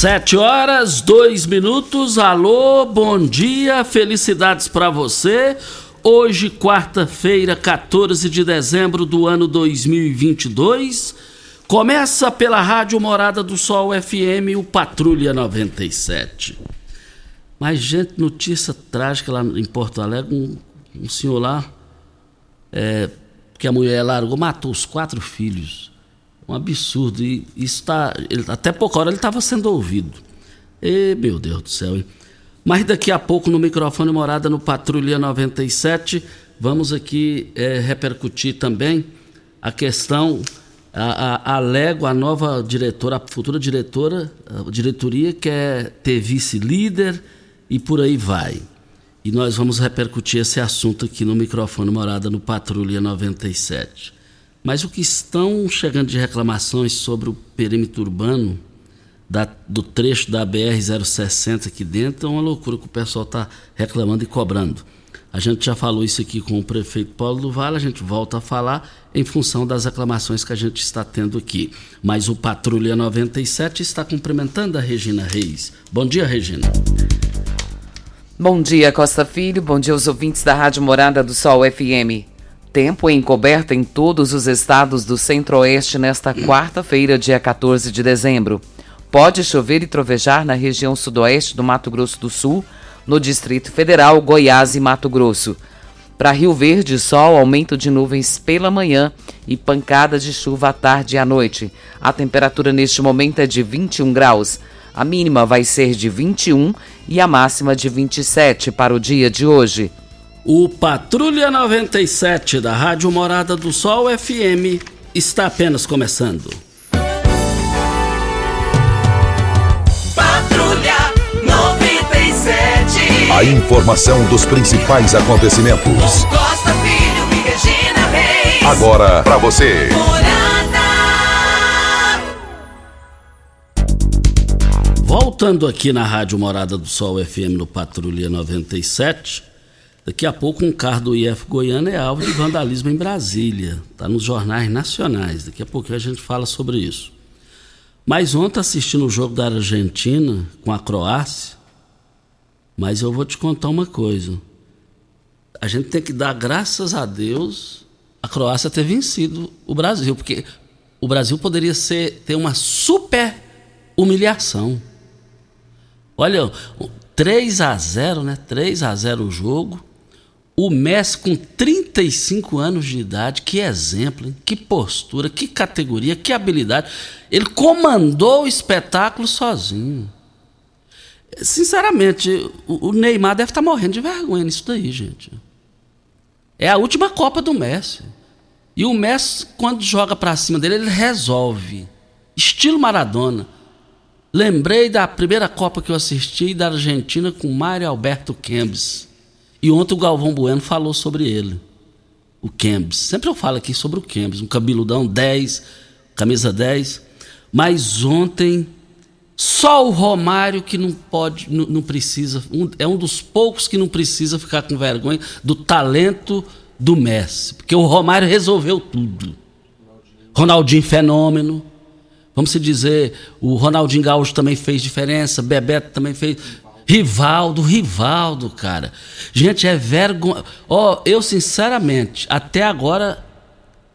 Sete horas, dois minutos. Alô, bom dia, felicidades para você. Hoje, quarta-feira, 14 de dezembro do ano 2022. Começa pela Rádio Morada do Sol FM, o Patrulha 97. Mas, gente, notícia trágica lá em Porto Alegre: um, um senhor lá, é, que a mulher largou, matou os quatro filhos um absurdo. E isso tá, ele, até pouca hora ele estava sendo ouvido. E, meu Deus do céu, hein? Mas daqui a pouco no microfone Morada no Patrulha 97, vamos aqui é, repercutir também a questão, a, a, a Lego, a nova diretora, a futura diretora, a diretoria quer ter vice-líder e por aí vai. E nós vamos repercutir esse assunto aqui no microfone Morada no Patrulha 97. Mas o que estão chegando de reclamações sobre o perímetro urbano da, do trecho da BR-060 aqui dentro é uma loucura que o pessoal está reclamando e cobrando. A gente já falou isso aqui com o prefeito Paulo do Vale, a gente volta a falar em função das reclamações que a gente está tendo aqui. Mas o Patrulha 97 está cumprimentando a Regina Reis. Bom dia, Regina. Bom dia, Costa Filho. Bom dia aos ouvintes da Rádio Morada do Sol FM. Tempo encoberto em todos os estados do Centro-Oeste nesta quarta-feira, dia 14 de dezembro. Pode chover e trovejar na região sudoeste do Mato Grosso do Sul, no Distrito Federal, Goiás e Mato Grosso. Para Rio Verde, sol, aumento de nuvens pela manhã e pancada de chuva à tarde e à noite. A temperatura neste momento é de 21 graus. A mínima vai ser de 21 e a máxima de 27 para o dia de hoje. O Patrulha 97 da Rádio Morada do Sol FM está apenas começando. Patrulha 97. A informação dos principais acontecimentos. Costa Filho e Regina Reis. Agora para você. Voltando aqui na Rádio Morada do Sol FM no Patrulha 97. Daqui a pouco um carro do IF Goiânia é alvo de vandalismo em Brasília. Está nos jornais nacionais. Daqui a pouco a gente fala sobre isso. Mas ontem assistindo o jogo da Argentina com a Croácia, mas eu vou te contar uma coisa. A gente tem que dar graças a Deus a Croácia ter vencido o Brasil, porque o Brasil poderia ser, ter uma super humilhação. Olha, 3 a 0, né? 3 a 0 o jogo. O Messi com 35 anos de idade, que exemplo, hein? que postura, que categoria, que habilidade. Ele comandou o espetáculo sozinho. Sinceramente, o Neymar deve estar morrendo de vergonha nisso daí, gente. É a última Copa do Messi. E o Messi, quando joga para cima dele, ele resolve. Estilo Maradona. Lembrei da primeira Copa que eu assisti da Argentina com Mário Alberto Kempis. E ontem o Galvão Bueno falou sobre ele. O Kempis. Sempre eu falo aqui sobre o Kempis. Um cabeludão 10, camisa 10. Mas ontem, só o Romário que não pode, não, não precisa, um, é um dos poucos que não precisa ficar com vergonha do talento do Messi. Porque o Romário resolveu tudo. Ronaldinho fenômeno. Vamos se dizer, o Ronaldinho Gaúcho também fez diferença, Bebeto também fez. Rivaldo, Rivaldo, cara. Gente, é vergonha. Ó, oh, eu sinceramente, até agora,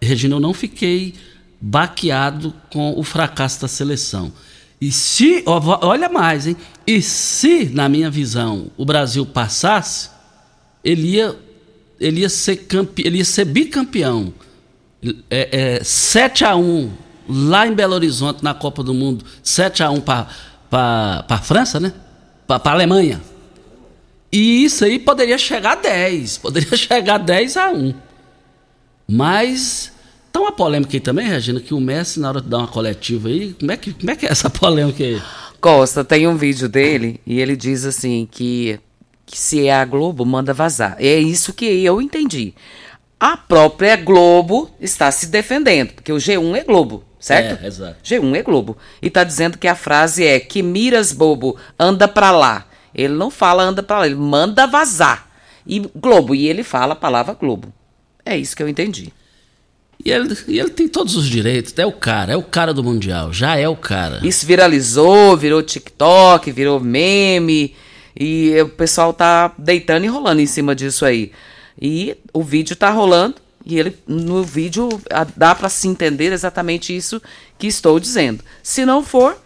Regina, eu não fiquei baqueado com o fracasso da seleção. E se, olha mais, hein? E se, na minha visão, o Brasil passasse, ele ia, ele ia, ser, campe, ele ia ser bicampeão. É, é, 7 a 1 lá em Belo Horizonte, na Copa do Mundo, 7 a 1 para a França, né? Para a Alemanha. E isso aí poderia chegar a 10, poderia chegar a 10 a 1. Mas tá uma polêmica aí também, Regina, que o Messi, na hora de dar uma coletiva aí, como é que, como é, que é essa polêmica aí? Costa, tem um vídeo dele e ele diz assim que, que se é a Globo, manda vazar. É isso que eu entendi. A própria Globo está se defendendo, porque o G1 é Globo certo? É, exato. G1 é Globo. E tá dizendo que a frase é que miras bobo, anda pra lá. Ele não fala anda pra lá, ele manda vazar. E Globo, e ele fala a palavra Globo. É isso que eu entendi. E ele, e ele tem todos os direitos, é o cara, é o cara do Mundial, já é o cara. Isso viralizou, virou TikTok, virou meme, e o pessoal tá deitando e rolando em cima disso aí. E o vídeo tá rolando, e ele no vídeo dá para se entender exatamente isso que estou dizendo. Se não for,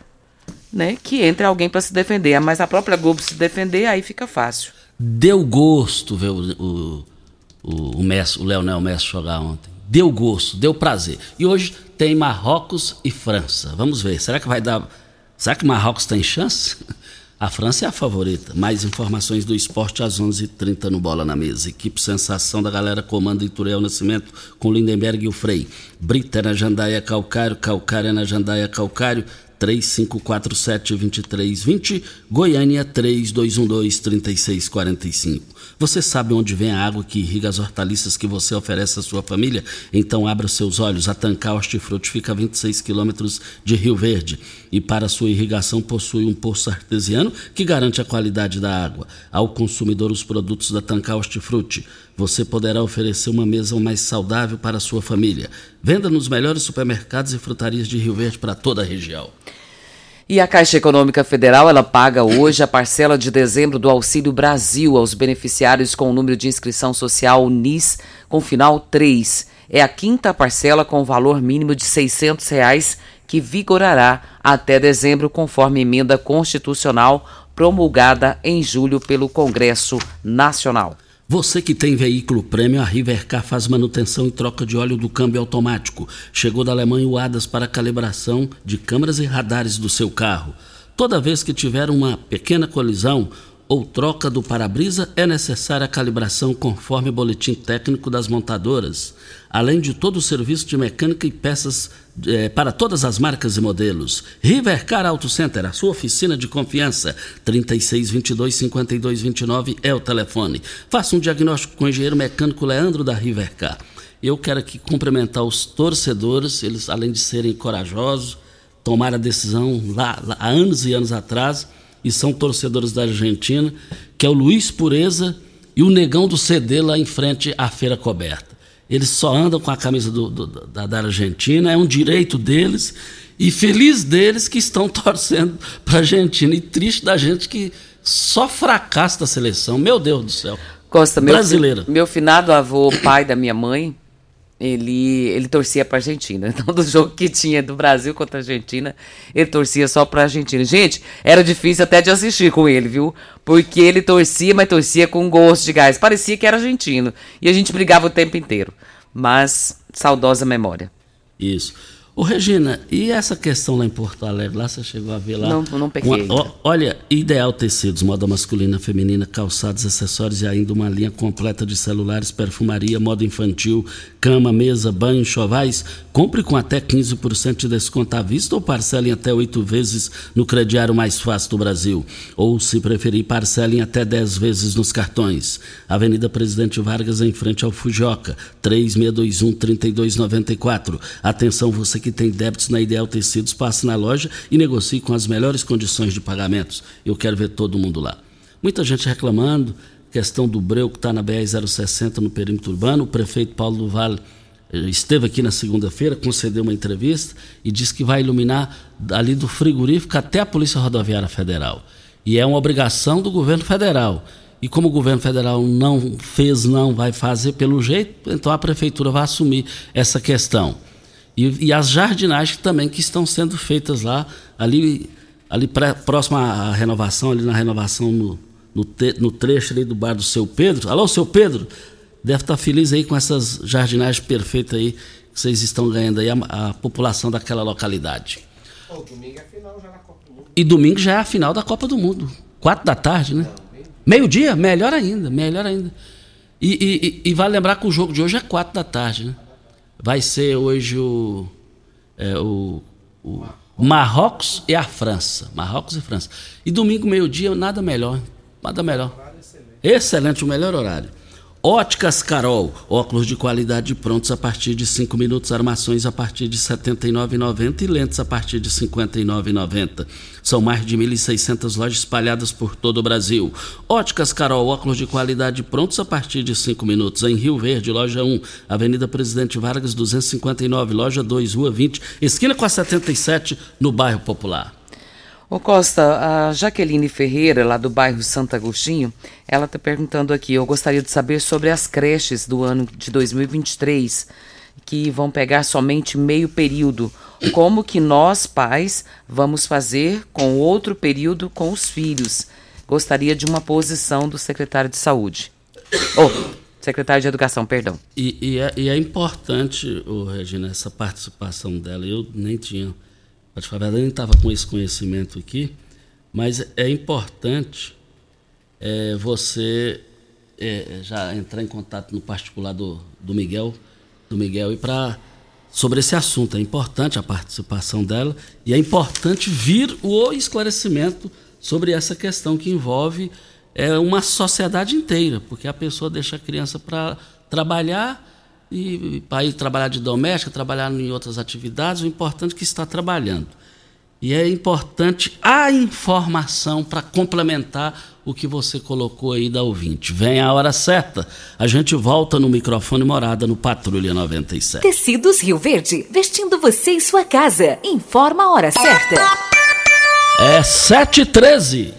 né, que entre alguém para se defender, mas a própria Globo se defender, aí fica fácil. Deu gosto ver o, o, o, Messi, o Leonel Messi jogar ontem. Deu gosto, deu prazer. E hoje tem Marrocos e França. Vamos ver, será que vai dar. Será que Marrocos tem chance? A França é a favorita. Mais informações do esporte às 11:30 h 30 no Bola na Mesa. Equipe Sensação da galera comanda Ituriel Nascimento com Lindenberg e o Frei. Brita na Jandaia Calcário, Calcária na Jandaia Calcário. 3547-2320, Goiânia 3212-3645. Você sabe onde vem a água que irriga as hortaliças que você oferece à sua família? Então abra seus olhos. A Tancar Hortifruti fica a 26 quilômetros de Rio Verde e para sua irrigação possui um poço artesiano que garante a qualidade da água. Ao consumidor os produtos da Tancar Hortifruti, você poderá oferecer uma mesa mais saudável para a sua família. Venda nos melhores supermercados e frutarias de Rio Verde para toda a região. E a Caixa Econômica Federal, ela paga hoje a parcela de dezembro do Auxílio Brasil aos beneficiários com o número de inscrição social NIS com final 3. É a quinta parcela com valor mínimo de 600 reais que vigorará até dezembro, conforme emenda constitucional promulgada em julho pelo Congresso Nacional. Você que tem veículo prêmio, a Rivercar faz manutenção e troca de óleo do câmbio automático. Chegou da Alemanha o ADAS para calibração de câmeras e radares do seu carro. Toda vez que tiver uma pequena colisão ou troca do para-brisa, é necessária a calibração conforme o boletim técnico das montadoras, além de todo o serviço de mecânica e peças é, para todas as marcas e modelos. Rivercar Auto Center, a sua oficina de confiança. 3622 5229 é o telefone. Faça um diagnóstico com o engenheiro mecânico Leandro da Rivercar. Eu quero aqui cumprimentar os torcedores, eles além de serem corajosos, tomaram a decisão lá, lá há anos e anos atrás e são torcedores da Argentina, que é o Luiz Pureza e o Negão do CD lá em frente à Feira Coberta. Eles só andam com a camisa do, do, da, da Argentina, é um direito deles e feliz deles que estão torcendo para a Argentina e triste da gente que só fracassa da seleção. Meu Deus do céu. Costa, meu, Brasileira. meu finado avô, pai da minha mãe, ele, ele torcia para Argentina. Então, do jogo que tinha do Brasil contra a Argentina, ele torcia só para Argentina. Gente, era difícil até de assistir com ele, viu? Porque ele torcia, mas torcia com gosto de gás. Parecia que era argentino. E a gente brigava o tempo inteiro. Mas, saudosa memória. Isso. Ô, Regina, e essa questão lá em Porto Alegre, lá você chegou a ver lá? Não, não peguei. Uma, ó, olha, Ideal Tecidos, moda masculina, feminina, calçados, acessórios e ainda uma linha completa de celulares, perfumaria, moda infantil, cama, mesa, banho, chovais. Compre com até 15% de desconto à vista ou parcelem até oito vezes no crediário mais fácil do Brasil. Ou, se preferir, parcelem até 10 vezes nos cartões. Avenida Presidente Vargas, em frente ao Fujoca, 3621-3294. Atenção, você que que tem débitos na Ideal Tecidos, passe na loja e negocie com as melhores condições de pagamentos. Eu quero ver todo mundo lá. Muita gente reclamando, questão do breu que está na BR-060 no perímetro urbano. O prefeito Paulo do Vale eh, esteve aqui na segunda-feira, concedeu uma entrevista e disse que vai iluminar ali do frigorífico até a Polícia Rodoviária Federal. E é uma obrigação do governo federal. E como o governo federal não fez, não vai fazer pelo jeito, então a prefeitura vai assumir essa questão. E, e as jardinagens também que estão sendo feitas lá, ali, ali pré, próximo à renovação, ali na renovação no, no, te, no, trecho ali do bar do seu Pedro. Alô, seu Pedro? Deve estar feliz aí com essas jardinagens perfeitas aí que vocês estão ganhando aí a, a população daquela localidade. Oh, domingo é final já na Copa do Mundo. E domingo já é a final da Copa do Mundo. Quatro da tarde, né? Meio-dia? Melhor ainda, melhor ainda. E, e, e, vale lembrar que o jogo de hoje é quatro da tarde, né? Vai ser hoje o, é, o, o Marrocos e a França. Marrocos e França. E domingo, meio-dia, nada melhor. Nada melhor. Excelente, o melhor horário. Óticas Carol, óculos de qualidade prontos a partir de 5 minutos, armações a partir de R$ 79,90 e lentes a partir de R$ 59,90. São mais de 1.600 lojas espalhadas por todo o Brasil. Óticas Carol, óculos de qualidade prontos a partir de 5 minutos. Em Rio Verde, loja 1, Avenida Presidente Vargas 259, loja 2, Rua 20, esquina com a 77, no bairro Popular. Ô Costa, a Jaqueline Ferreira, lá do bairro Santo Agostinho, ela está perguntando aqui, eu gostaria de saber sobre as creches do ano de 2023, que vão pegar somente meio período. Como que nós, pais, vamos fazer com outro período com os filhos? Gostaria de uma posição do secretário de saúde. Oh, secretário de educação, perdão. E, e, é, e é, importante, oh, Regina, essa participação dela. Eu nem tinha Falar a verdade, nem estava com esse conhecimento aqui, mas é importante é, você é, já entrar em contato no particular do, do Miguel, do Miguel e para sobre esse assunto. É importante a participação dela e é importante vir o esclarecimento sobre essa questão que envolve é, uma sociedade inteira, porque a pessoa deixa a criança para trabalhar e para ir trabalhar de doméstica, trabalhar em outras atividades, o importante é que está trabalhando. E é importante a informação para complementar o que você colocou aí da ouvinte. Vem a hora certa, a gente volta no microfone morada no Patrulha 97. Tecidos Rio Verde, vestindo você e sua casa. Informa a hora certa. É 7h13.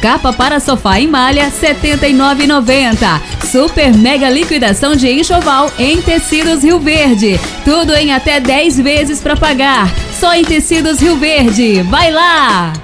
Capa para sofá em malha, R$ 79,90. Super mega liquidação de enxoval em tecidos Rio Verde. Tudo em até 10 vezes para pagar. Só em tecidos Rio Verde. Vai lá!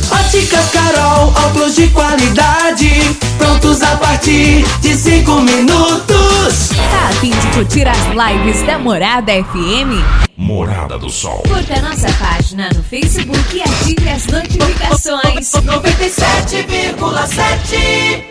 Óticas Carol, óculos de qualidade, prontos a partir de 5 minutos. Tá a fim de curtir as lives da Morada FM? Morada do Sol. Curta nossa página no Facebook e ative as notificações. 97,7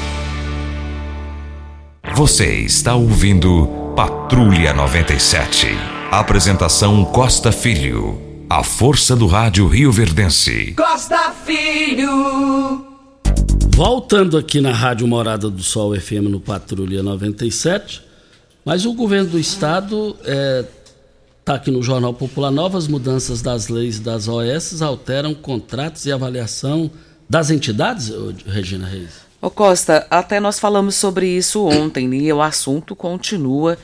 Você está ouvindo Patrulha 97. Apresentação Costa Filho. A força do rádio Rio Verdense. Costa Filho. Voltando aqui na Rádio Morada do Sol FM no Patrulha 97, mas o governo do estado está é, tá aqui no Jornal Popular, novas mudanças das leis das OS alteram contratos e avaliação das entidades, Regina Reis? Ô Costa, até nós falamos sobre isso ontem e o assunto continua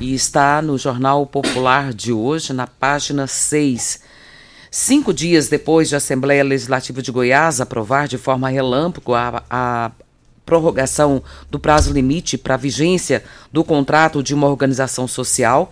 e está no Jornal Popular de hoje, na página 6. Cinco dias depois de a Assembleia Legislativa de Goiás aprovar de forma relâmpago a, a prorrogação do prazo limite para vigência do contrato de uma organização social,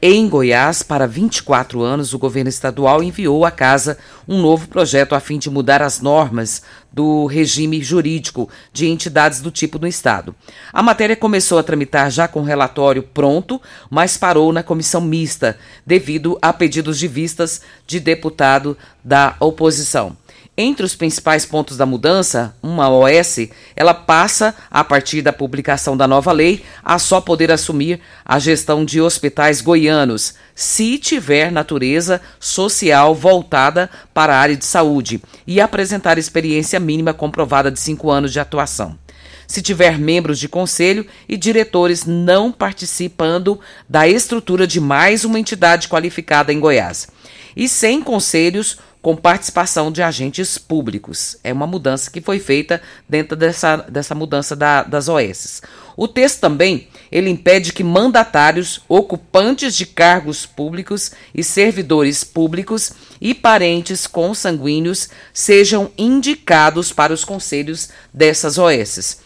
em Goiás, para 24 anos, o governo estadual enviou à casa um novo projeto a fim de mudar as normas do regime jurídico de entidades do tipo no Estado. A matéria começou a tramitar já com relatório pronto, mas parou na comissão mista, devido a pedidos de vistas de deputado da oposição. Entre os principais pontos da mudança, uma OS, ela passa, a partir da publicação da nova lei, a só poder assumir a gestão de hospitais goianos, se tiver natureza social voltada para a área de saúde e apresentar experiência mínima comprovada de cinco anos de atuação se tiver membros de conselho e diretores não participando da estrutura de mais uma entidade qualificada em Goiás. E sem conselhos com participação de agentes públicos. É uma mudança que foi feita dentro dessa, dessa mudança da, das OS. O texto também ele impede que mandatários, ocupantes de cargos públicos e servidores públicos e parentes consanguíneos sejam indicados para os conselhos dessas OSs.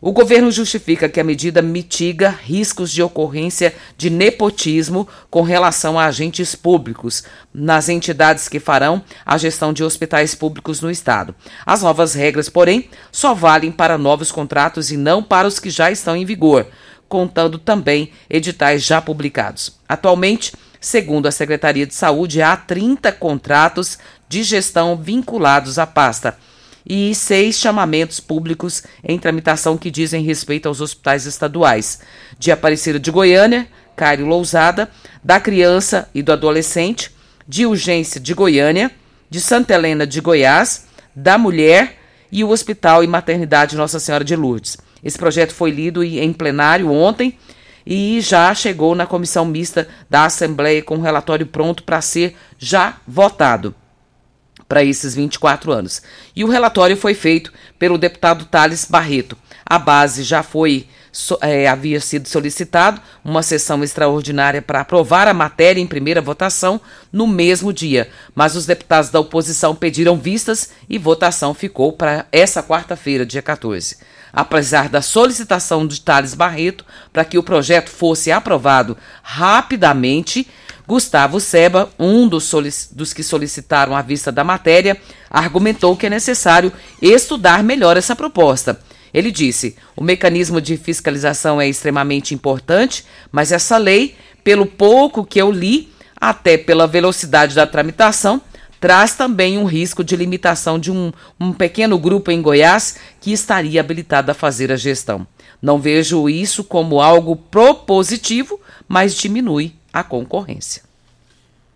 O governo justifica que a medida mitiga riscos de ocorrência de nepotismo com relação a agentes públicos nas entidades que farão a gestão de hospitais públicos no estado. As novas regras, porém, só valem para novos contratos e não para os que já estão em vigor, contando também editais já publicados. Atualmente, segundo a Secretaria de Saúde, há 30 contratos de gestão vinculados à pasta e seis chamamentos públicos em tramitação que dizem respeito aos hospitais estaduais de Aparecida de Goiânia, Cário Lousada, da criança e do adolescente, de urgência de Goiânia, de Santa Helena de Goiás, da mulher e o Hospital e Maternidade Nossa Senhora de Lourdes. Esse projeto foi lido em plenário ontem e já chegou na comissão mista da Assembleia com relatório pronto para ser já votado para esses 24 anos. E o relatório foi feito pelo deputado Thales Barreto. A base já foi é, havia sido solicitado uma sessão extraordinária para aprovar a matéria em primeira votação no mesmo dia, mas os deputados da oposição pediram vistas e votação ficou para essa quarta-feira, dia 14. Apesar da solicitação de Thales Barreto para que o projeto fosse aprovado rapidamente, Gustavo Seba, um dos, dos, que solicitaram a vista da matéria, argumentou que é necessário estudar melhor essa proposta. Ele disse: o mecanismo de fiscalização é extremamente importante, mas essa lei, pelo pouco que eu li, até pela velocidade da tramitação, traz também um risco de limitação de um, um pequeno grupo em Goiás que estaria habilitado a fazer a gestão. Não vejo isso como algo propositivo, mas diminui a concorrência.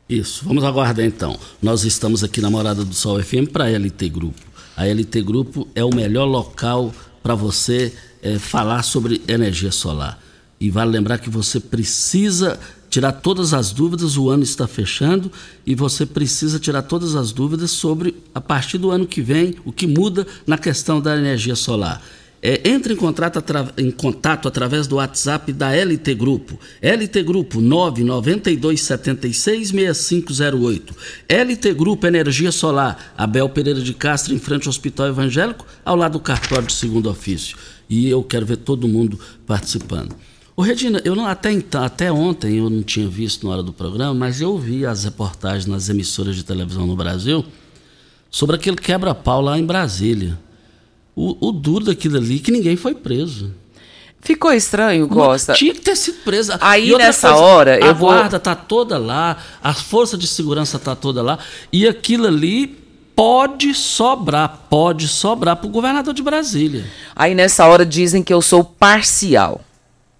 Isso, vamos aguardar então. Nós estamos aqui na Morada do Sol FM para a LT Grupo. A LT Grupo é o melhor local para você é, falar sobre energia solar. E vale lembrar que você precisa tirar todas as dúvidas, o ano está fechando e você precisa tirar todas as dúvidas sobre, a partir do ano que vem, o que muda na questão da energia solar. É, entre em contato, em contato através do WhatsApp da LT Grupo. LT Grupo 992766508. LT Grupo Energia Solar, Abel Pereira de Castro, em frente ao Hospital Evangélico, ao lado do cartório de segundo ofício. E eu quero ver todo mundo participando. Ô Regina, eu não, até, então, até ontem eu não tinha visto na hora do programa, mas eu vi as reportagens nas emissoras de televisão no Brasil sobre aquele quebra-pau lá em Brasília o, o duro daquilo ali que ninguém foi preso. Ficou estranho, Costa. Tinha que ter sido presa. Aí nessa coisa, hora eu vou. A guarda tá toda lá, a força de segurança tá toda lá, e aquilo ali pode sobrar, pode sobrar para o governador de Brasília. Aí nessa hora dizem que eu sou parcial.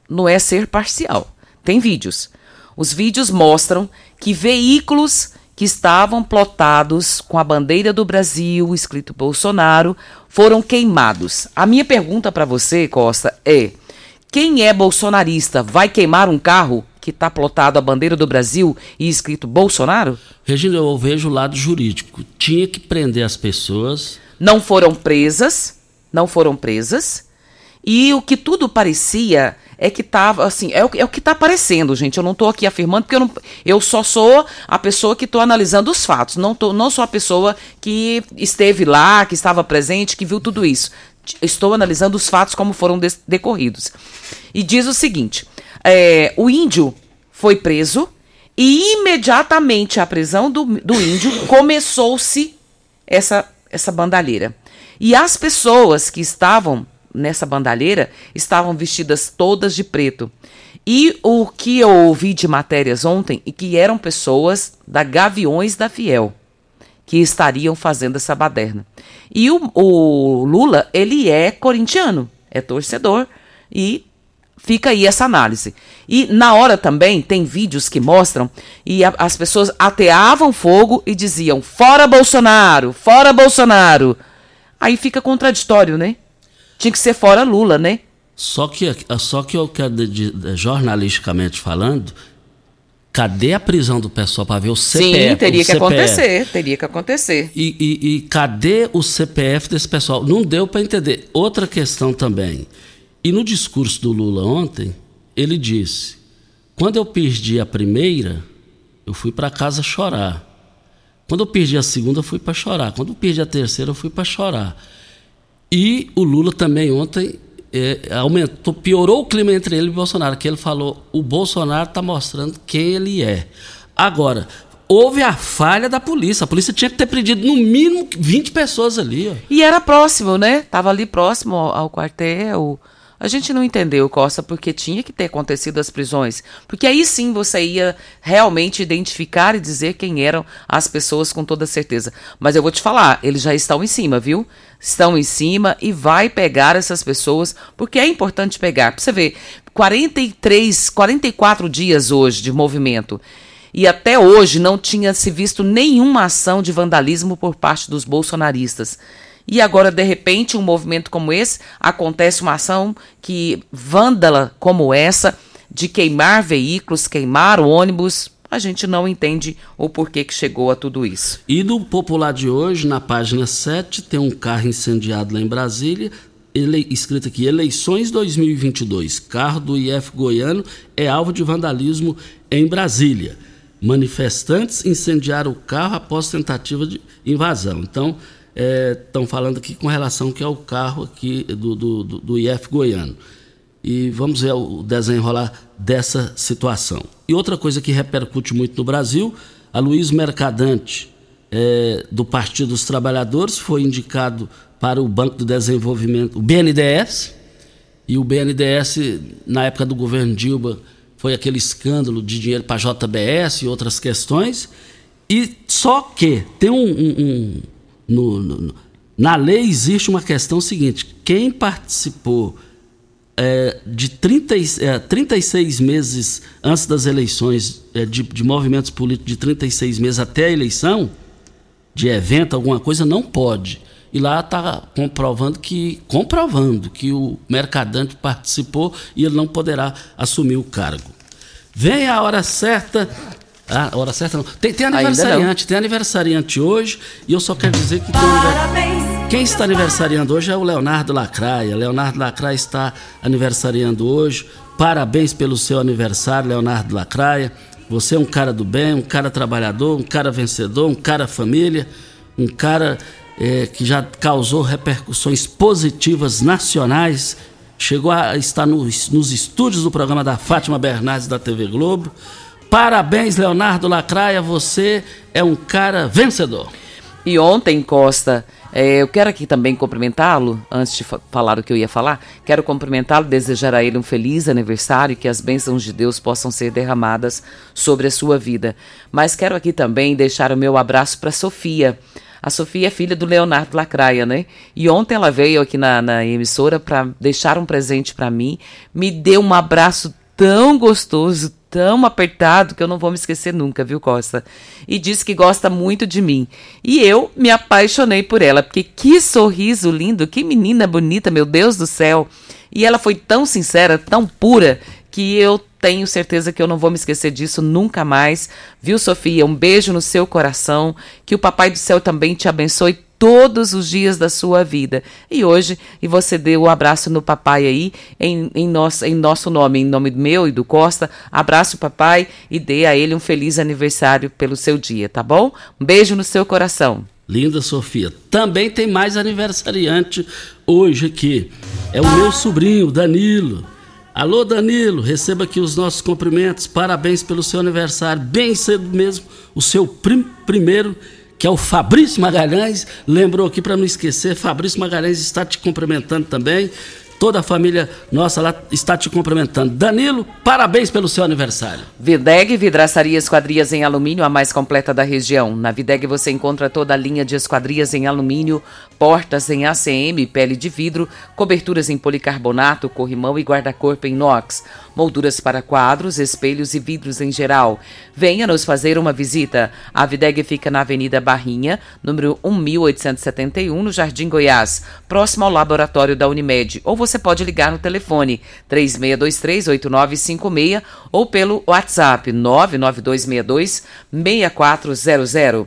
Não é ser parcial. Tem vídeos. Os vídeos mostram que veículos que estavam plotados com a bandeira do Brasil, escrito Bolsonaro, foram queimados. A minha pergunta para você, Costa, é: quem é bolsonarista vai queimar um carro que está plotado a bandeira do Brasil e escrito Bolsonaro? Regina, eu vejo o lado jurídico. Tinha que prender as pessoas. Não foram presas, não foram presas. E o que tudo parecia é que estava assim, é o, é o que está aparecendo, gente. Eu não estou aqui afirmando, porque eu, não, eu só sou a pessoa que estou analisando os fatos. Não, tô, não sou a pessoa que esteve lá, que estava presente, que viu tudo isso. Estou analisando os fatos como foram decorridos. E diz o seguinte: é, o índio foi preso e imediatamente a prisão do, do índio começou-se essa, essa bandalheira. E as pessoas que estavam nessa bandalheira estavam vestidas todas de preto. E o que eu ouvi de matérias ontem e que eram pessoas da Gaviões da Fiel que estariam fazendo essa baderna. E o, o Lula, ele é corintiano, é torcedor e Fica aí essa análise. E na hora também tem vídeos que mostram e a, as pessoas ateavam fogo e diziam: "Fora Bolsonaro, fora Bolsonaro". Aí fica contraditório, né? Tinha que ser fora Lula, né? Só que só que eu quero jornalisticamente falando, cadê a prisão do pessoal para ver o CPF? Sim, teria que CPF. acontecer, teria que acontecer. E, e, e cadê o CPF desse pessoal? Não deu para entender. Outra questão também. E no discurso do Lula ontem, ele disse: quando eu perdi a primeira, eu fui para casa chorar. Quando eu perdi a segunda, eu fui para chorar. Quando eu perdi a terceira, eu fui para chorar. E o Lula também ontem é, aumentou, piorou o clima entre ele e o Bolsonaro, que ele falou: o Bolsonaro está mostrando quem ele é. Agora, houve a falha da polícia. A polícia tinha que ter prendido no mínimo 20 pessoas ali. Ó. E era próximo, né? Tava ali próximo ao quartel. A gente não entendeu, Costa, porque tinha que ter acontecido as prisões. Porque aí sim você ia realmente identificar e dizer quem eram as pessoas com toda certeza. Mas eu vou te falar, eles já estão em cima, viu? Estão em cima e vai pegar essas pessoas, porque é importante pegar. Pra você ver, 43, 44 dias hoje de movimento. E até hoje não tinha se visto nenhuma ação de vandalismo por parte dos bolsonaristas. E agora, de repente, um movimento como esse, acontece uma ação que vândala como essa, de queimar veículos, queimar ônibus, a gente não entende o porquê que chegou a tudo isso. E no Popular de hoje, na página 7, tem um carro incendiado lá em Brasília, ele, escrito aqui, eleições 2022, carro do IF goiano é alvo de vandalismo em Brasília. Manifestantes incendiaram o carro após tentativa de invasão. Então, estão é, falando aqui com relação que é o carro aqui do, do, do IF goiano. E vamos ver o desenrolar dessa situação. E outra coisa que repercute muito no Brasil, a Luiz Mercadante, é, do Partido dos Trabalhadores, foi indicado para o Banco do Desenvolvimento, o BNDES, e o BNDES, na época do governo Dilma, foi aquele escândalo de dinheiro para JBS e outras questões. E só que tem um, um, no, no, na lei existe uma questão seguinte: quem participou é, de 30, é, 36 meses antes das eleições, é, de, de movimentos políticos de 36 meses até a eleição, de evento, alguma coisa, não pode. E lá está comprovando que comprovando que o mercadante participou e ele não poderá assumir o cargo. Vem a hora certa ah, hora certa não. Tem, tem aniversariante, tem aniversariante hoje e eu só quero dizer que tem Quem está aniversariando hoje é o Leonardo Lacraia. Leonardo Lacraia está aniversariando hoje. Parabéns pelo seu aniversário, Leonardo Lacraia. Você é um cara do bem, um cara trabalhador, um cara vencedor, um cara família, um cara é, que já causou repercussões positivas nacionais. Chegou a estar nos, nos estúdios do programa da Fátima Bernardes da TV Globo. Parabéns, Leonardo Lacraia, você é um cara vencedor. E ontem, Costa, é, eu quero aqui também cumprimentá-lo, antes de fa falar o que eu ia falar, quero cumprimentá-lo, desejar a ele um feliz aniversário, que as bênçãos de Deus possam ser derramadas sobre a sua vida. Mas quero aqui também deixar o meu abraço para Sofia, A Sofia é filha do Leonardo Lacraia, né? E ontem ela veio aqui na, na emissora para deixar um presente para mim, me deu um abraço tão gostoso, tão apertado que eu não vou me esquecer nunca, viu, Costa? E disse que gosta muito de mim. E eu me apaixonei por ela, porque que sorriso lindo, que menina bonita, meu Deus do céu. E ela foi tão sincera, tão pura, que eu tenho certeza que eu não vou me esquecer disso nunca mais. Viu, Sofia? Um beijo no seu coração. Que o Papai do Céu também te abençoe todos os dias da sua vida. E hoje, e você deu o um abraço no papai aí, em, em, nosso, em nosso nome, em nome meu e do Costa, abraço o papai e dê a ele um feliz aniversário pelo seu dia, tá bom? Um beijo no seu coração. Linda Sofia. Também tem mais aniversariante hoje aqui. É o meu sobrinho, Danilo. Alô Danilo, receba aqui os nossos cumprimentos, parabéns pelo seu aniversário, bem cedo mesmo, o seu prim primeiro, que é o Fabrício Magalhães, lembrou aqui para não esquecer, Fabrício Magalhães está te cumprimentando também, Toda a família nossa lá está te cumprimentando. Danilo, parabéns pelo seu aniversário. Videg Vidraçaria Esquadrias em Alumínio, a mais completa da região. Na Videg você encontra toda a linha de esquadrias em alumínio, portas em ACM, pele de vidro, coberturas em policarbonato, corrimão e guarda-corpo em inox, molduras para quadros, espelhos e vidros em geral. Venha nos fazer uma visita. A Videg fica na Avenida Barrinha, número 1871, no Jardim Goiás, próximo ao laboratório da Unimed. Ou você pode ligar no telefone 3623-8956 ou pelo WhatsApp 99262-6400.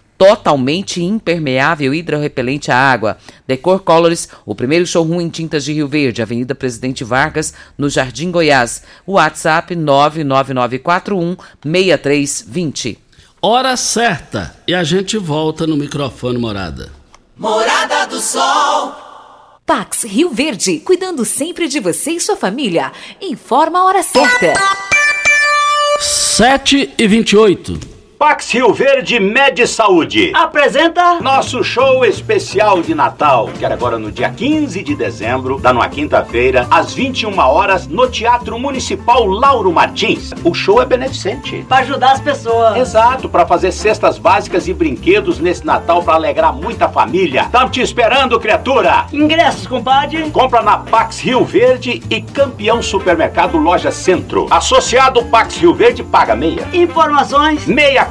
totalmente impermeável e hidrorrepelente à água. Decor Colors, o primeiro showroom em tintas de Rio Verde, Avenida Presidente Vargas, no Jardim Goiás. WhatsApp 99941 6320. Hora certa e a gente volta no microfone Morada. Morada do Sol. Pax Rio Verde, cuidando sempre de você e sua família. Informa a hora certa. 7 e 28. Pax Rio Verde Med Saúde apresenta nosso show especial de Natal, que era agora no dia 15 de dezembro, da numa quinta-feira, às 21 horas, no Teatro Municipal Lauro Martins. O show é beneficente. Para ajudar as pessoas. Exato, para fazer cestas básicas e brinquedos nesse Natal para alegrar muita família. Estamos te esperando, criatura. Ingressos, compadre. Compra na Pax Rio Verde e Campeão Supermercado Loja Centro. Associado Pax Rio Verde paga meia. Informações: meia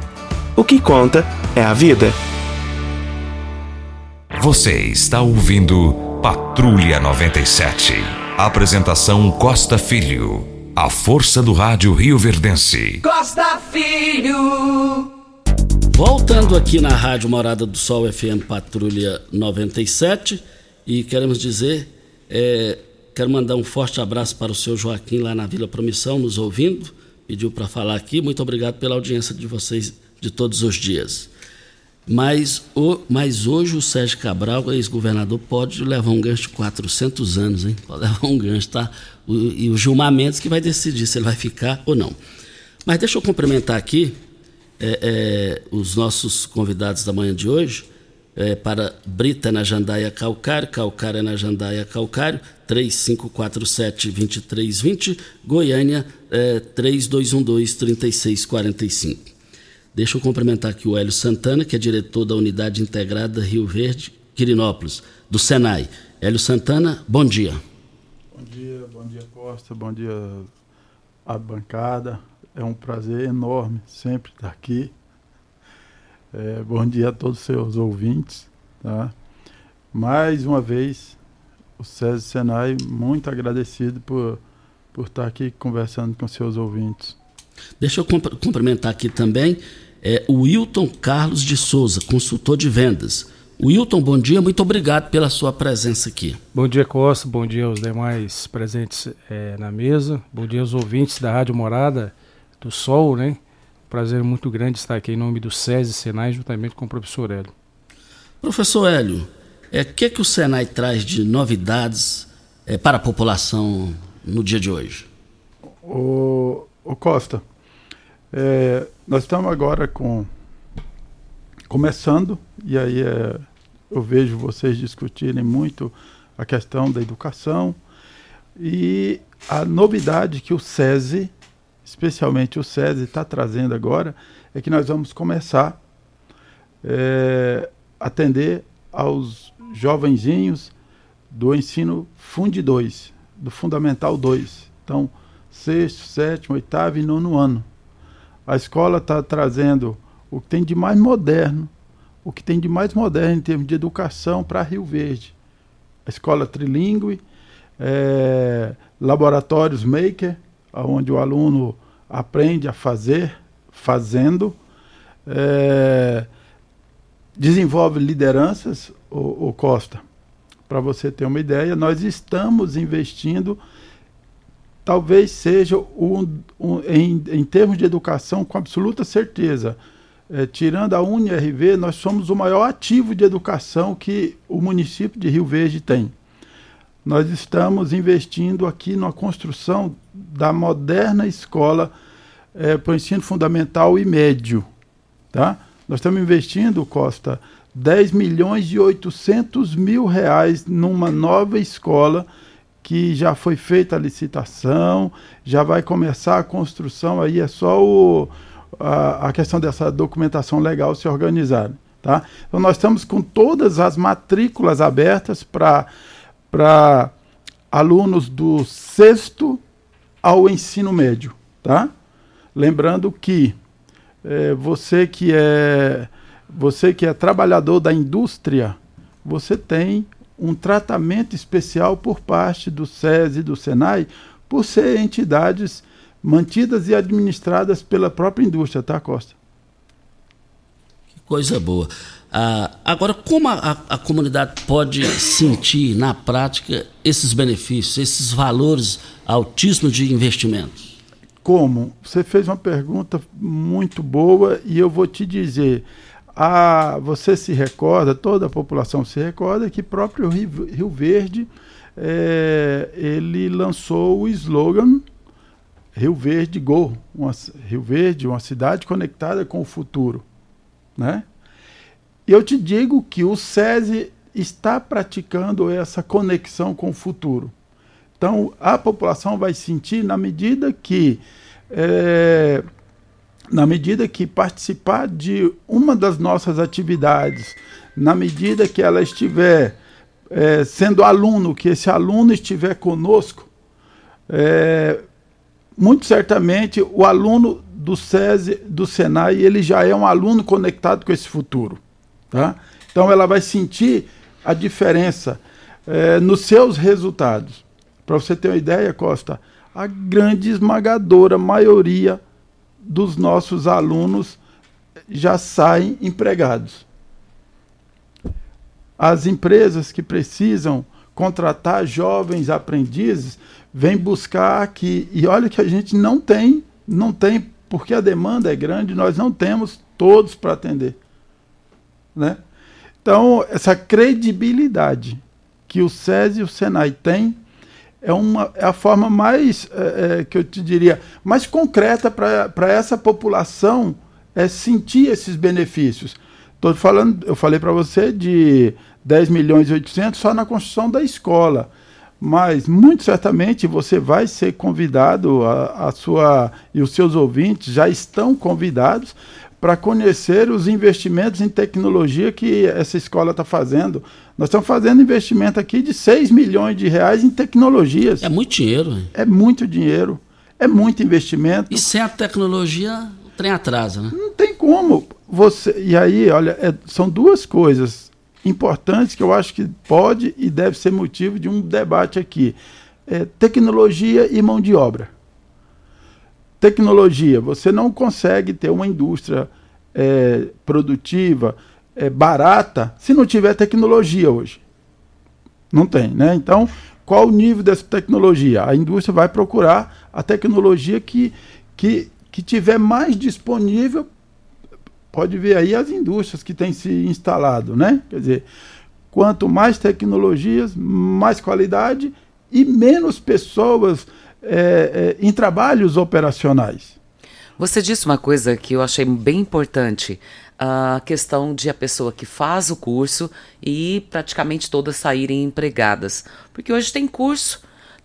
O que conta é a vida. Você está ouvindo Patrulha 97. Apresentação Costa Filho. A força do rádio Rio Verdense. Costa Filho. Voltando aqui na Rádio Morada do Sol FM Patrulha 97 e queremos dizer, é, quero mandar um forte abraço para o seu Joaquim lá na Vila Promissão, nos ouvindo, pediu para falar aqui. Muito obrigado pela audiência de vocês de todos os dias. Mas, o, mas hoje o Sérgio Cabral, ex-governador, pode levar um gancho de 400 anos, hein? Pode levar um gancho, tá? O, e o Gilmar Mendes que vai decidir se ele vai ficar ou não. Mas deixa eu cumprimentar aqui é, é, os nossos convidados da manhã de hoje. É, para Brita na Jandaia Calcário, Calcária na Jandaia Calcário, 3547-2320, Goiânia é, 3212-3645. Deixa eu cumprimentar aqui o Hélio Santana, que é diretor da Unidade Integrada Rio Verde, Quirinópolis, do Senai. Hélio Santana, bom dia. Bom dia, bom dia Costa, bom dia a bancada. É um prazer enorme sempre estar aqui. É, bom dia a todos os seus ouvintes. Tá? Mais uma vez, o César Senai, muito agradecido por, por estar aqui conversando com seus ouvintes. Deixa eu cumprimentar aqui também é, o Wilton Carlos de Souza, consultor de vendas. Wilton, bom dia, muito obrigado pela sua presença aqui. Bom dia, Costa, bom dia aos demais presentes é, na mesa, bom dia aos ouvintes da Rádio Morada do Sol, né? Prazer muito grande estar aqui em nome do SESI Senai, juntamente com o professor Hélio. Professor Hélio, o é, que, que o Senai traz de novidades é, para a população no dia de hoje? O, o Costa, é, nós estamos agora com começando, e aí é, eu vejo vocês discutirem muito a questão da educação e a novidade que o SESI especialmente o SESI está trazendo agora, é que nós vamos começar é, atender aos jovenzinhos do ensino Fundi 2, do Fundamental 2. Então, sexto, sétimo, oitavo e nono ano. A escola está trazendo o que tem de mais moderno, o que tem de mais moderno em termos de educação para Rio Verde. A escola trilingue, é, laboratórios maker, onde o aluno aprende a fazer fazendo, é, desenvolve lideranças, o, o Costa. Para você ter uma ideia, nós estamos investindo, talvez seja um, um, em, em termos de educação, com absoluta certeza. É, tirando a UniRV, nós somos o maior ativo de educação que o município de Rio Verde tem. Nós estamos investindo aqui na construção da moderna escola é, para o ensino fundamental e médio. Tá? Nós estamos investindo, Costa, 10 milhões e 800 mil reais numa nova escola que já foi feita a licitação, já vai começar a construção, aí é só o, a, a questão dessa documentação legal se organizar. Tá? Então nós estamos com todas as matrículas abertas para alunos do sexto ao ensino médio. Tá? Lembrando que é, você que é você que é trabalhador da indústria, você tem um tratamento especial por parte do SES e do SENAI por ser entidades mantidas e administradas pela própria indústria, tá, Costa? Que coisa boa. Ah, agora, como a, a, comunidade pode sentir na prática esses benefícios, esses valores altíssimos de investimentos? Como? Você fez uma pergunta muito boa e eu vou te dizer. A, você se recorda, toda a população se recorda que próprio Rio, Rio Verde é, ele lançou o slogan Rio Verde Go, uma, Rio Verde, uma cidade conectada com o futuro, né? Eu te digo que o SESI está praticando essa conexão com o futuro. Então, a população vai sentir na medida que é, na medida que participar de uma das nossas atividades, na medida que ela estiver é, sendo aluno, que esse aluno estiver conosco, É, muito certamente o aluno do SESI, do Senai, ele já é um aluno conectado com esse futuro. Tá? Então ela vai sentir a diferença é, nos seus resultados. Para você ter uma ideia, Costa, a grande esmagadora maioria dos nossos alunos já saem empregados. As empresas que precisam contratar jovens aprendizes vêm buscar aqui. E olha que a gente não tem, não tem, porque a demanda é grande, nós não temos todos para atender. Né? Então, essa credibilidade que o SESI e o Senai têm é, uma, é a forma mais, é, é, que eu te diria, mais concreta para essa população é sentir esses benefícios. Tô falando, eu falei para você de 10 milhões e 800 só na construção da escola. Mas muito certamente você vai ser convidado, a, a sua e os seus ouvintes já estão convidados para conhecer os investimentos em tecnologia que essa escola está fazendo. Nós estamos fazendo investimento aqui de 6 milhões de reais em tecnologias. É muito dinheiro. Hein? É muito dinheiro. É muito investimento. E sem a tecnologia, o trem atrasa, né? Não tem como. Você, e aí, olha, é, são duas coisas importantes que eu acho que pode e deve ser motivo de um debate aqui. É, tecnologia e mão de obra. Tecnologia, você não consegue ter uma indústria é, produtiva, é, barata, se não tiver tecnologia hoje. Não tem, né? Então, qual o nível dessa tecnologia? A indústria vai procurar a tecnologia que, que, que tiver mais disponível pode ver aí as indústrias que têm se instalado, né? Quer dizer, quanto mais tecnologias, mais qualidade e menos pessoas é, é, em trabalhos operacionais. Você disse uma coisa que eu achei bem importante, a questão de a pessoa que faz o curso e praticamente todas saírem empregadas. Porque hoje tem curso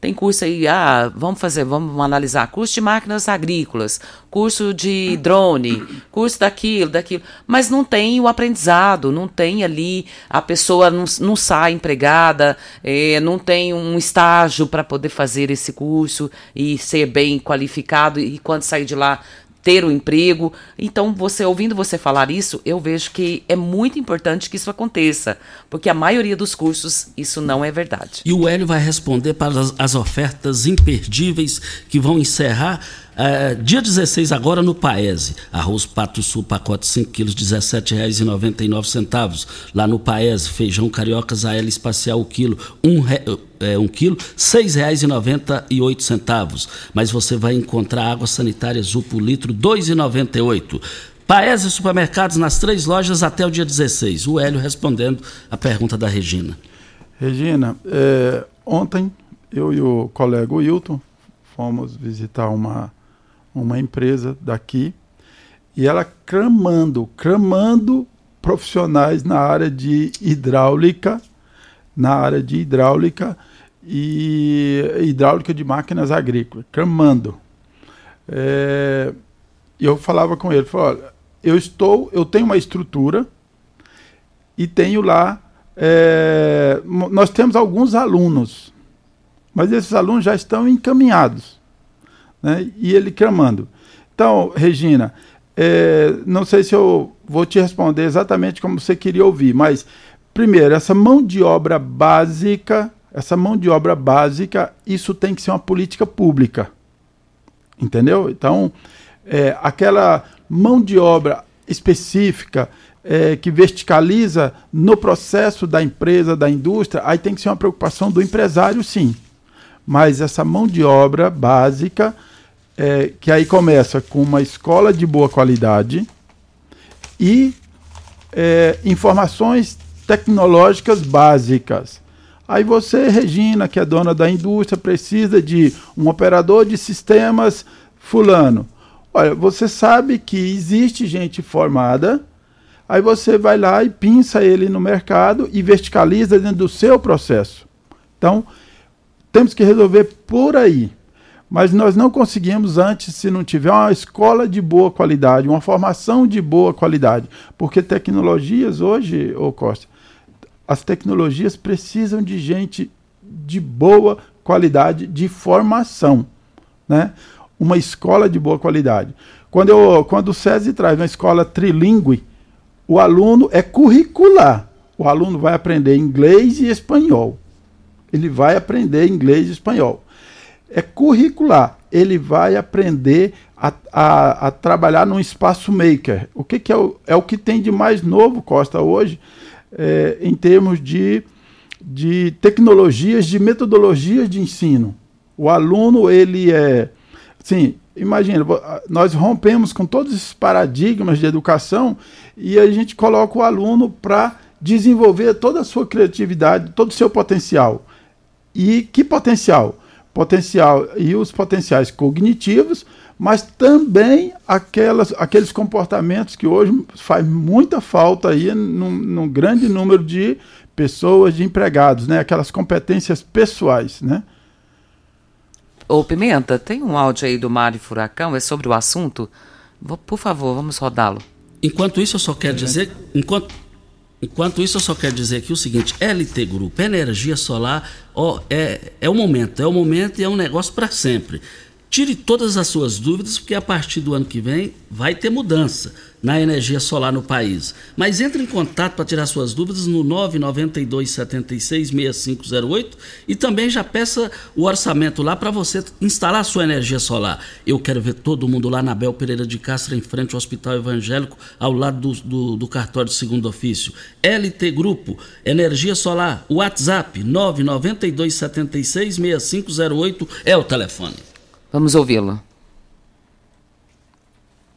tem curso aí, ah, vamos fazer, vamos analisar curso de máquinas agrícolas, curso de drone, curso daquilo, daquilo. Mas não tem o aprendizado, não tem ali, a pessoa não, não sai empregada, é, não tem um estágio para poder fazer esse curso e ser bem qualificado e quando sair de lá ter o um emprego. Então, você ouvindo você falar isso, eu vejo que é muito importante que isso aconteça, porque a maioria dos cursos isso não é verdade. E o Hélio vai responder para as, as ofertas imperdíveis que vão encerrar é, dia 16 agora no Paese, arroz Pato Sul, pacote 5 quilos, R$ 17,99. Lá no Paese, feijão carioca Zaela Espacial, o quilo, um, é, um quilo, R$ 6,98. Mas você vai encontrar água sanitária Zupo litro, R$ 2,98. Paese Supermercados nas três lojas até o dia 16. O Hélio respondendo a pergunta da Regina. Regina, é, ontem eu e o colega Wilton fomos visitar uma uma empresa daqui, e ela clamando, clamando profissionais na área de hidráulica, na área de hidráulica e hidráulica de máquinas agrícolas, clamando. É, eu falava com ele, falava, olha, eu estou, eu tenho uma estrutura e tenho lá, é, nós temos alguns alunos, mas esses alunos já estão encaminhados né? e ele clamando. Então, Regina, é, não sei se eu vou te responder exatamente como você queria ouvir, mas primeiro, essa mão de obra básica, essa mão de obra básica, isso tem que ser uma política pública. Entendeu? Então, é, aquela mão de obra específica é, que verticaliza no processo da empresa, da indústria, aí tem que ser uma preocupação do empresário, sim. Mas essa mão de obra básica, é, que aí começa com uma escola de boa qualidade e é, informações tecnológicas básicas. Aí você, Regina, que é dona da indústria, precisa de um operador de sistemas fulano. Olha, você sabe que existe gente formada, aí você vai lá e pinça ele no mercado e verticaliza dentro do seu processo. Então, temos que resolver por aí. Mas nós não conseguimos antes se não tiver uma escola de boa qualidade, uma formação de boa qualidade. Porque tecnologias hoje, ô Costa, as tecnologias precisam de gente de boa qualidade de formação, né? Uma escola de boa qualidade. Quando, eu, quando o SESI traz uma escola trilingue, o aluno é curricular. O aluno vai aprender inglês e espanhol. Ele vai aprender inglês e espanhol. É curricular. Ele vai aprender a, a, a trabalhar num espaço maker. O que, que é, o, é o que tem de mais novo, Costa, hoje, é, em termos de, de tecnologias, de metodologias de ensino. O aluno, ele é. Sim, imagina, nós rompemos com todos esses paradigmas de educação e a gente coloca o aluno para desenvolver toda a sua criatividade, todo o seu potencial. E que potencial? Potencial e os potenciais cognitivos, mas também aquelas, aqueles comportamentos que hoje faz muita falta aí num, num grande número de pessoas, de empregados, né? Aquelas competências pessoais, né? Ô Pimenta, tem um áudio aí do Mário Furacão, é sobre o assunto? Vou, por favor, vamos rodá-lo. Enquanto isso, eu só quero dizer, enquanto Enquanto isso, eu só quero dizer aqui o seguinte: LT Grupo, energia solar, ó, é, é o momento, é o momento e é um negócio para sempre. Tire todas as suas dúvidas, porque a partir do ano que vem vai ter mudança na energia solar no país. Mas entre em contato para tirar suas dúvidas no 992 76 6508 e também já peça o orçamento lá para você instalar sua energia solar. Eu quero ver todo mundo lá na Bel Pereira de Castro, em frente ao Hospital Evangélico, ao lado do, do, do cartório de segundo ofício. LT Grupo, Energia Solar, WhatsApp 992 76 6508 é o telefone. Vamos ouvi-lo.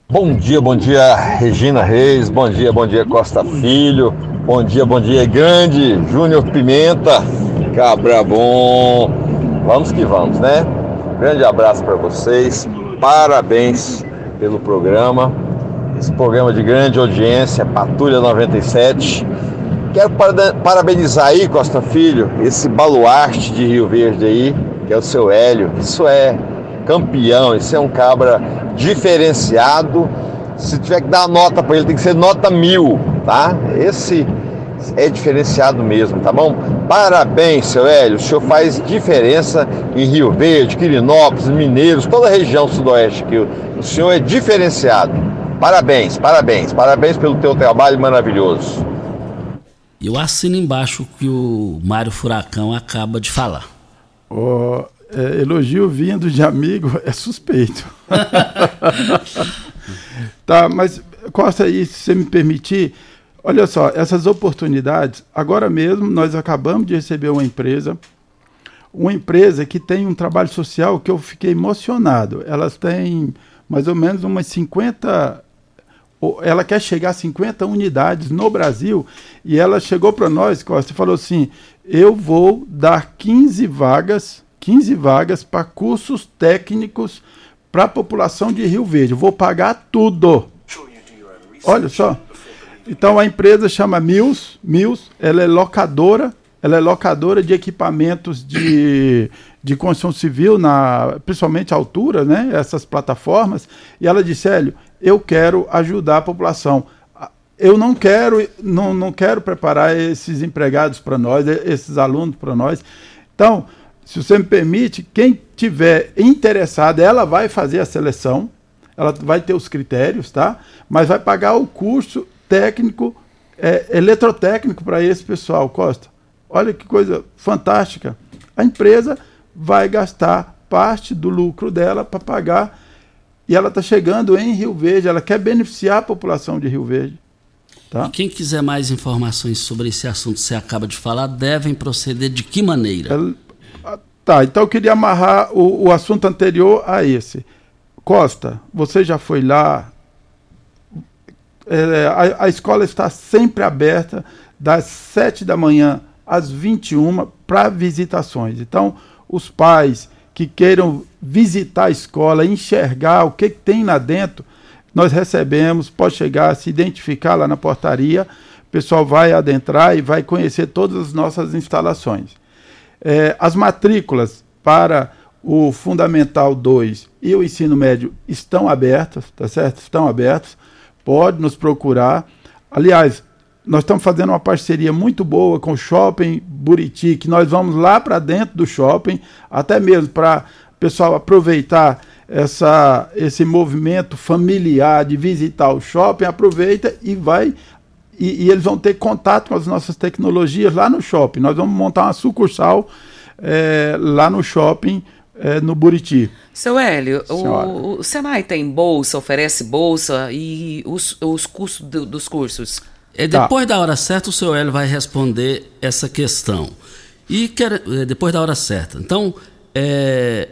Bom dia, bom dia Regina Reis, bom dia, bom dia Costa Filho, bom dia, bom dia Grande, Júnior Pimenta, Cabra Bom. Vamos que vamos, né? Grande abraço para vocês, parabéns pelo programa, esse programa de grande audiência, Patrulha 97. Quero parabenizar aí, Costa Filho, esse baluarte de Rio Verde aí, que é o seu Hélio. Isso é campeão, esse é um cabra diferenciado. Se tiver que dar nota para ele, tem que ser nota mil, tá? Esse é diferenciado mesmo, tá bom? Parabéns, seu Hélio. O senhor faz diferença em Rio Verde, Quirinópolis, Mineiros, toda a região sudoeste aqui. O senhor é diferenciado. Parabéns, parabéns, parabéns pelo teu trabalho maravilhoso. Eu assino embaixo o que o Mário Furacão acaba de falar. Oh, é, elogio vindo de amigo é suspeito. tá, mas Costa, aí, se você me permitir, olha só, essas oportunidades, agora mesmo nós acabamos de receber uma empresa, uma empresa que tem um trabalho social que eu fiquei emocionado. Elas têm mais ou menos umas 50 ela quer chegar a 50 unidades no Brasil e ela chegou para nós, Costa, e falou assim: "Eu vou dar 15 vagas 15 vagas para cursos técnicos para a população de Rio Verde. vou pagar tudo. Olha só. Então a empresa chama Mills, Mills, ela é locadora, ela é locadora de equipamentos de, de construção civil, na, principalmente altura, né? Essas plataformas. E ela disse, Hélio, eu quero ajudar a população. Eu não quero, não, não quero preparar esses empregados para nós, esses alunos para nós. Então, se você me permite, quem tiver interessado, ela vai fazer a seleção, ela vai ter os critérios, tá? Mas vai pagar o curso técnico, é, eletrotécnico para esse pessoal, Costa. Olha que coisa fantástica. A empresa vai gastar parte do lucro dela para pagar e ela está chegando em Rio Verde, ela quer beneficiar a população de Rio Verde. Tá? E quem quiser mais informações sobre esse assunto que você acaba de falar, devem proceder de que maneira? Ela Tá, então eu queria amarrar o, o assunto anterior a esse. Costa, você já foi lá? É, a, a, escola está sempre aberta das 7 da manhã às 21 para visitações. Então, os pais que queiram visitar a escola, enxergar o que, que tem lá dentro, nós recebemos, pode chegar, se identificar lá na portaria, o pessoal vai adentrar e vai conhecer todas as nossas instalações. É, as matrículas para o Fundamental 2 e o ensino médio estão abertas, tá certo? Estão abertas. Pode nos procurar. Aliás, nós estamos fazendo uma parceria muito boa com o Shopping Buriti, que nós vamos lá para dentro do shopping, até mesmo para o pessoal aproveitar essa, esse movimento familiar de visitar o shopping, aproveita e vai. E, e eles vão ter contato com as nossas tecnologias lá no shopping. Nós vamos montar uma sucursal é, lá no shopping é, no Buriti. Seu Hélio, o, o, Senai tem bolsa, oferece bolsa e os, os custos do, dos cursos? É, depois tá. da hora certa, o seu Hélio vai responder essa questão. E quer, é, depois da hora certa. Então, é,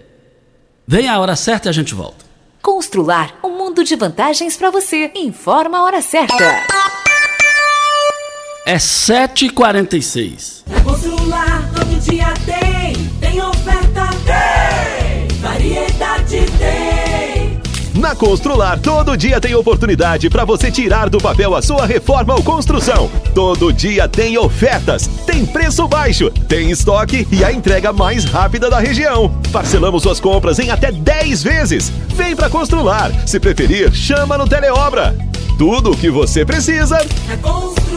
vem a hora certa e a gente volta. Constrular um mundo de vantagens para você. Informa a hora certa. É 7h46. Constrular todo dia tem, tem oferta, tem, variedade tem. Na Constrular, todo dia tem oportunidade para você tirar do papel a sua reforma ou construção. Todo dia tem ofertas, tem preço baixo, tem estoque e a entrega mais rápida da região. Parcelamos suas compras em até 10 vezes. Vem para Constrular. Se preferir, chama no Teleobra. Tudo o que você precisa é Constrular.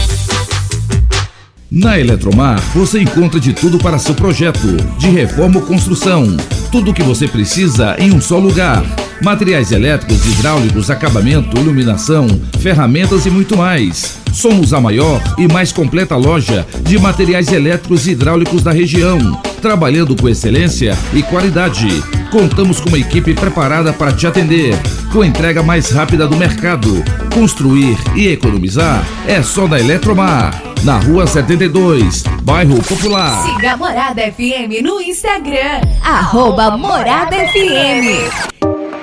Na Eletromar, você encontra de tudo para seu projeto, de reforma ou construção. Tudo o que você precisa em um só lugar. Materiais elétricos, hidráulicos, acabamento, iluminação, ferramentas e muito mais. Somos a maior e mais completa loja de materiais elétricos e hidráulicos da região, trabalhando com excelência e qualidade. Contamos com uma equipe preparada para te atender, com a entrega mais rápida do mercado. Construir e economizar é só na Eletromar na Rua 72, Bairro Popular. Siga Morada FM no Instagram, arroba Morada FM.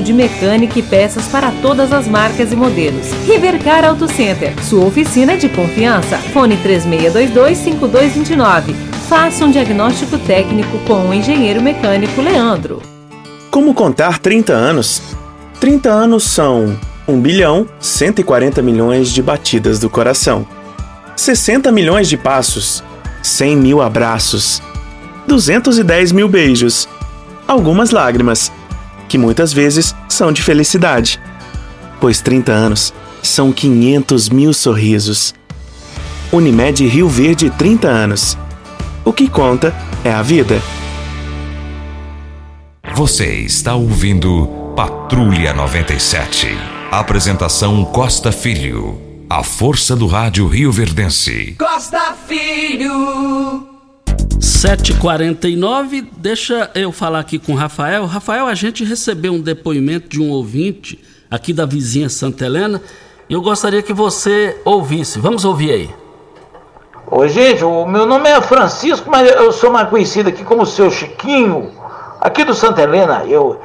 de mecânica e peças para todas as marcas e modelos. Rivercar Auto Center, sua oficina de confiança. Fone 3622-5229. Faça um diagnóstico técnico com o engenheiro mecânico Leandro. Como contar 30 anos? 30 anos são 1 bilhão 140 milhões de batidas do coração, 60 milhões de passos, 100 mil abraços, 210 mil beijos, algumas lágrimas, que muitas vezes são de felicidade, pois 30 anos são 500 mil sorrisos. Unimed Rio Verde 30 anos. O que conta é a vida. Você está ouvindo Patrulha 97. Apresentação Costa Filho. A força do rádio Rio Verdense. Costa Filho. 7h49, deixa eu falar aqui com o Rafael. Rafael, a gente recebeu um depoimento de um ouvinte aqui da vizinha Santa Helena e eu gostaria que você ouvisse. Vamos ouvir aí. Oi, gente, o meu nome é Francisco, mas eu sou mais conhecido aqui como seu Chiquinho, aqui do Santa Helena. Eu,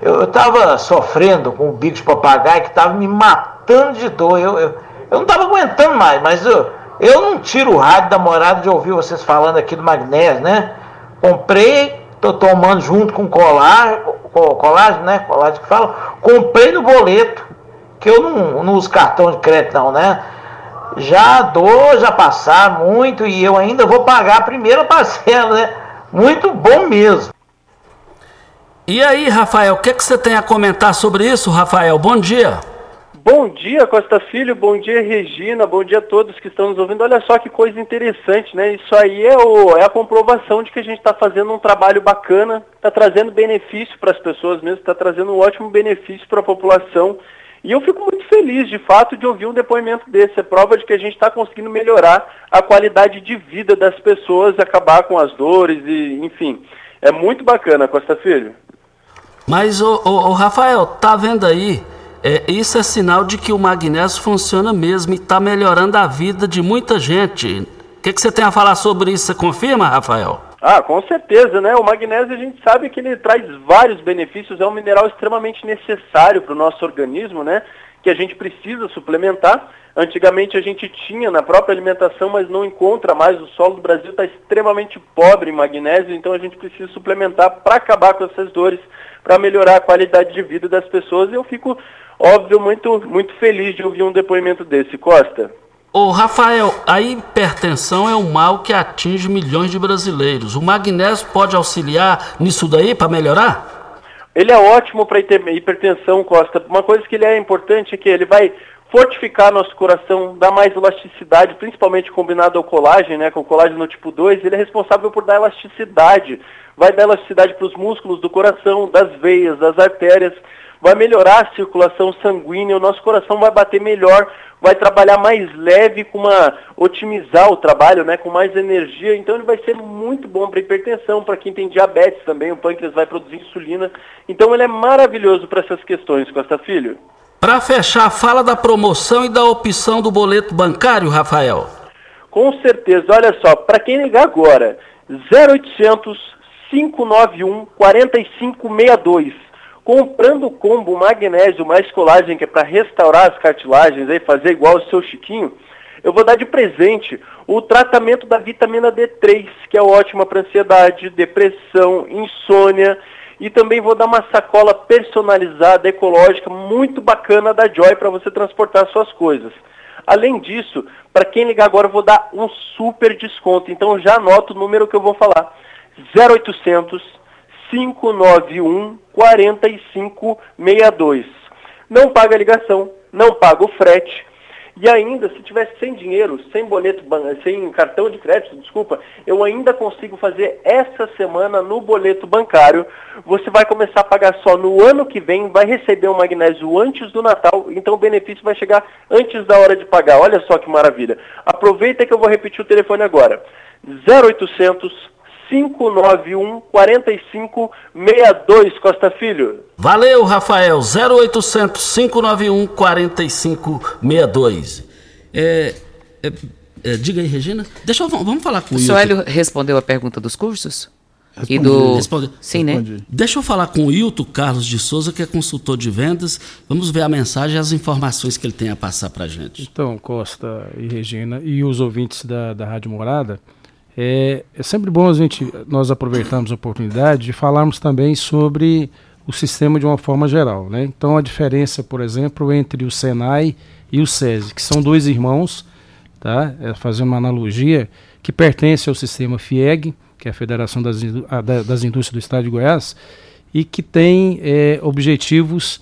eu, tava sofrendo com o bico de papagaio que tava me matando de dor. Eu, eu, eu não tava aguentando mais, mas eu, eu não tiro o rádio da morada de ouvir vocês falando aqui do magnésio, né? Comprei, tô tomando junto com colar, colagem, né? Colagem que fala. Comprei no boleto, que eu não, não uso cartão de crédito não, né? já dou, já passar muito e eu ainda vou pagar a primeira parcela, né? Muito bom mesmo. E aí, Rafael, o que, que você tem a comentar sobre isso, Rafael? Bom dia. Bom dia, Costa Filho, bom dia, Regina, bom dia a todos que estão nos ouvindo. Olha só que coisa interessante, né? Isso aí é, o, é a comprovação de que a gente está fazendo um trabalho bacana, está trazendo benefício para as pessoas mesmo, está trazendo um ótimo benefício para a população. E eu fico muito feliz, de fato, de ouvir um depoimento desse. É prova de que a gente está conseguindo melhorar a qualidade de vida das pessoas, acabar com as dores e, enfim. É muito bacana, Costa Filho. Mas, o, Rafael, tá vendo aí? É, isso é sinal de que o magnésio funciona mesmo e está melhorando a vida de muita gente. O que, que você tem a falar sobre isso? Você confirma, Rafael? Ah, com certeza, né? O magnésio a gente sabe que ele traz vários benefícios, é um mineral extremamente necessário para o nosso organismo, né? Que a gente precisa suplementar. Antigamente a gente tinha na própria alimentação, mas não encontra mais. O solo do Brasil está extremamente pobre em magnésio, então a gente precisa suplementar para acabar com essas dores, para melhorar a qualidade de vida das pessoas. E eu fico óbvio, muito, muito feliz de ouvir um depoimento desse. Costa. Ô Rafael, a hipertensão é um mal que atinge milhões de brasileiros. O magnésio pode auxiliar nisso daí para melhorar? Ele é ótimo para hipertensão, Costa. Uma coisa que ele é importante é que ele vai fortificar nosso coração, dar mais elasticidade, principalmente combinado ao colágeno, né, com o colágeno tipo 2, ele é responsável por dar elasticidade, vai dar elasticidade para os músculos do coração, das veias, das artérias vai melhorar a circulação sanguínea, o nosso coração vai bater melhor, vai trabalhar mais leve, com uma otimizar o trabalho, né, com mais energia. Então ele vai ser muito bom para hipertensão, para quem tem diabetes também, o pâncreas vai produzir insulina. Então ele é maravilhoso para essas questões, Costa Filho. Para fechar, fala da promoção e da opção do boleto bancário, Rafael. Com certeza. Olha só, para quem ligar agora, 0800 591 4562 comprando o combo magnésio mais colagem, que é para restaurar as cartilagens, aí, fazer igual o seu Chiquinho, eu vou dar de presente o tratamento da vitamina D3, que é ótima para ansiedade, depressão, insônia, e também vou dar uma sacola personalizada, ecológica, muito bacana da Joy para você transportar suas coisas. Além disso, para quem ligar agora, eu vou dar um super desconto. Então já anota o número que eu vou falar. 0800 591 4562. Não paga ligação, não paga o frete. E ainda, se tiver sem dinheiro, sem boleto, sem cartão de crédito, desculpa, eu ainda consigo fazer essa semana no boleto bancário. Você vai começar a pagar só no ano que vem, vai receber o magnésio antes do Natal, então o benefício vai chegar antes da hora de pagar. Olha só que maravilha. Aproveita que eu vou repetir o telefone agora. 0800 591 4562 Costa Filho. Valeu, Rafael. 0800 591 4562. É, é, é, diga aí, Regina. Deixa eu, vamos falar com o, o Hilton. O Hélio respondeu a pergunta dos cursos? Respondi. E do... Responde. Sim, né? Respondi. né? Deixa eu falar com o Hilton Carlos de Souza, que é consultor de vendas. Vamos ver a mensagem e as informações que ele tem a passar para gente. Então, Costa e Regina e os ouvintes da, da Rádio Morada, é, é sempre bom a gente, nós aproveitarmos a oportunidade de falarmos também sobre o sistema de uma forma geral. Né? Então, a diferença, por exemplo, entre o Senai e o SESI, que são dois irmãos, tá? É, fazendo uma analogia, que pertence ao sistema FIEG, que é a Federação das, das Indústrias do Estado de Goiás, e que tem é, objetivos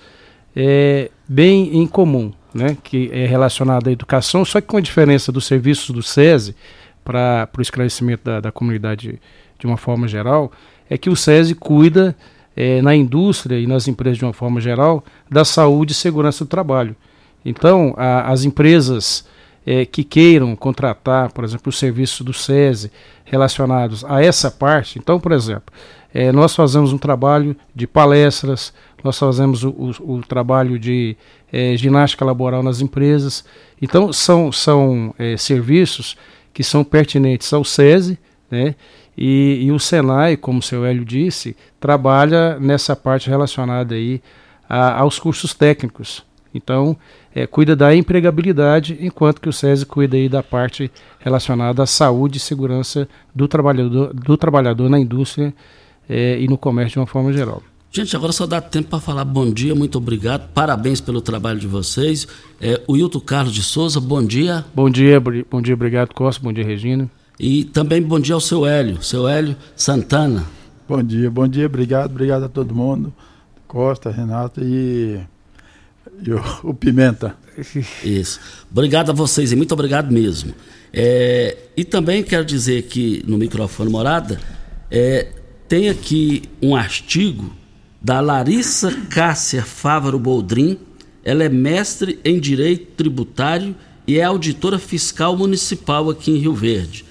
é, bem em comum, né? que é relacionado à educação, só que com a diferença dos serviços do SESI, para o esclarecimento da, da, comunidade de uma forma geral, é que o SESI cuida é, na indústria e nas empresas de uma forma geral da saúde e segurança do trabalho. Então, a, as empresas é, que queiram contratar, por exemplo, os serviços do SESI relacionados a essa parte, então, por exemplo, é, nós fazemos um trabalho de palestras, nós fazemos o, o, o trabalho de é, ginástica laboral nas empresas. Então, são, são é, serviços que são pertinentes ao SESI, né? E, e, o Senai, como o seu Hélio disse, trabalha nessa parte relacionada aí a, aos cursos técnicos. Então, é, cuida da empregabilidade, enquanto que o SESI cuida aí da parte relacionada à saúde e segurança do trabalhador, do trabalhador na indústria é, e no comércio de uma forma geral. Gente, agora só dá tempo para falar bom dia, muito obrigado, parabéns pelo trabalho de vocês. É, o Hilton Carlos de Souza, bom dia. Bom dia, bom dia, obrigado Costa, bom dia Regina. E também bom dia ao seu Hélio, seu Hélio Santana. Bom dia, bom dia, obrigado, obrigado a todo mundo. Costa, Renato e, e o, o Pimenta. Isso. Obrigado a vocês e muito obrigado mesmo. É, e também quero dizer que no microfone morada é, tem aqui um artigo da Larissa Cássia Fávaro Boldrin. Ela é mestre em Direito Tributário e é auditora fiscal municipal aqui em Rio Verde.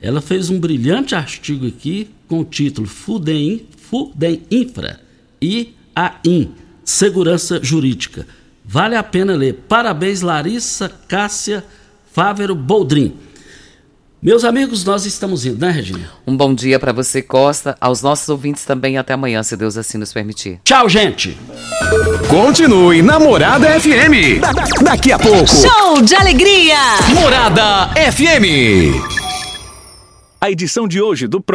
Ela fez um brilhante artigo aqui com o título Fudem, Fudem Infra e AIN, Segurança Jurídica. Vale a pena ler. Parabéns, Larissa Cássia Fávero Boldrin. Meus amigos, nós estamos indo, né, Regina? Um bom dia para você, Costa, aos nossos ouvintes também até amanhã, se Deus assim nos permitir. Tchau, gente. Continue Namorada FM. Da- da- daqui a pouco. Show de alegria! Morada FM. A edição de hoje do